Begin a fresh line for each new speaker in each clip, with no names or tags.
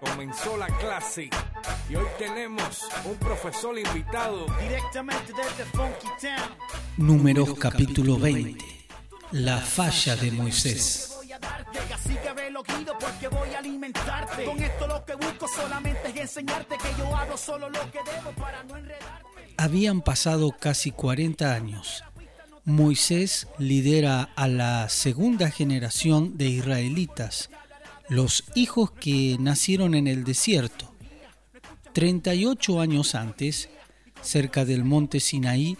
Comenzó la clase y hoy tenemos un profesor invitado
directamente desde Funky Town.
Números capítulo 20. La falla de Moisés.
Así que ve lo guido porque voy a alimentarte. Con esto lo que busco solamente es enseñarte que yo hablo solo lo que debo para no enredarte.
Habían pasado casi 40 años. Moisés lidera a la segunda generación de israelitas, los hijos que nacieron en el desierto. 38 años antes, cerca del monte Sinaí,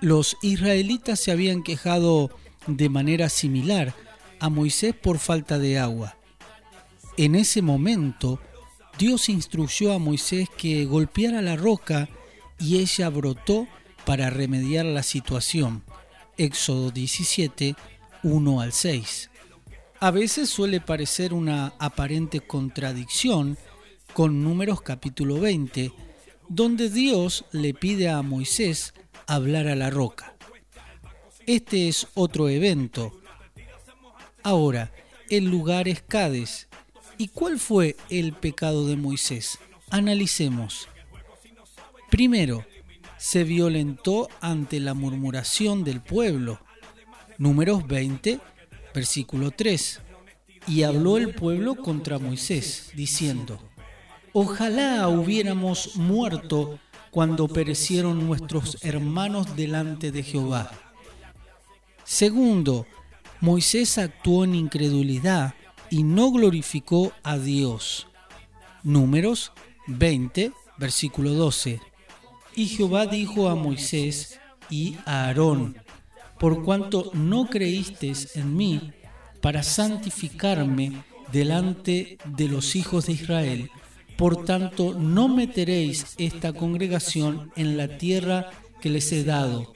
los israelitas se habían quejado de manera similar a Moisés por falta de agua. En ese momento, Dios instruyó a Moisés que golpeara la roca y ella brotó para remediar la situación. Éxodo 17, 1 al 6. A veces suele parecer una aparente contradicción con Números capítulo 20, donde Dios le pide a Moisés hablar a la roca. Este es otro evento. Ahora, el lugar es Cades. ¿Y cuál fue el pecado de Moisés? Analicemos. Primero, se violentó ante la murmuración del pueblo. Números 20, versículo 3. Y habló el pueblo contra Moisés, diciendo, Ojalá hubiéramos muerto cuando perecieron nuestros hermanos delante de Jehová. Segundo, Moisés actuó en incredulidad y no glorificó a Dios. Números 20, versículo 12. Y Jehová dijo a Moisés y a Aarón, por cuanto no creísteis en mí para santificarme delante de los hijos de Israel, por tanto no meteréis esta congregación en la tierra que les he dado.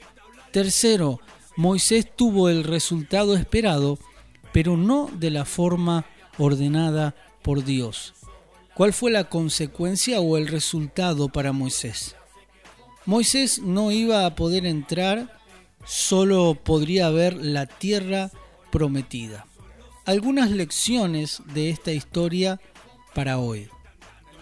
Tercero, Moisés tuvo el resultado esperado, pero no de la forma ordenada por Dios. ¿Cuál fue la consecuencia o el resultado para Moisés? Moisés no iba a poder entrar, solo podría ver la tierra prometida. Algunas lecciones de esta historia para hoy.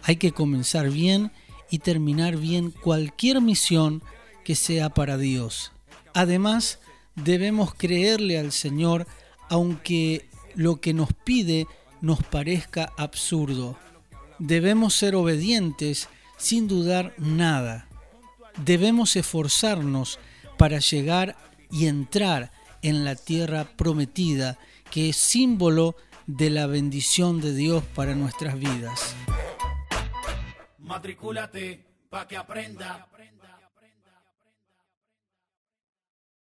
Hay que comenzar bien y terminar bien cualquier misión que sea para Dios. Además, debemos creerle al Señor aunque lo que nos pide nos parezca absurdo. Debemos ser obedientes sin dudar nada. Debemos esforzarnos para llegar y entrar en la tierra prometida, que es símbolo de la bendición de Dios para nuestras vidas.
Matricúlate pa' que aprenda.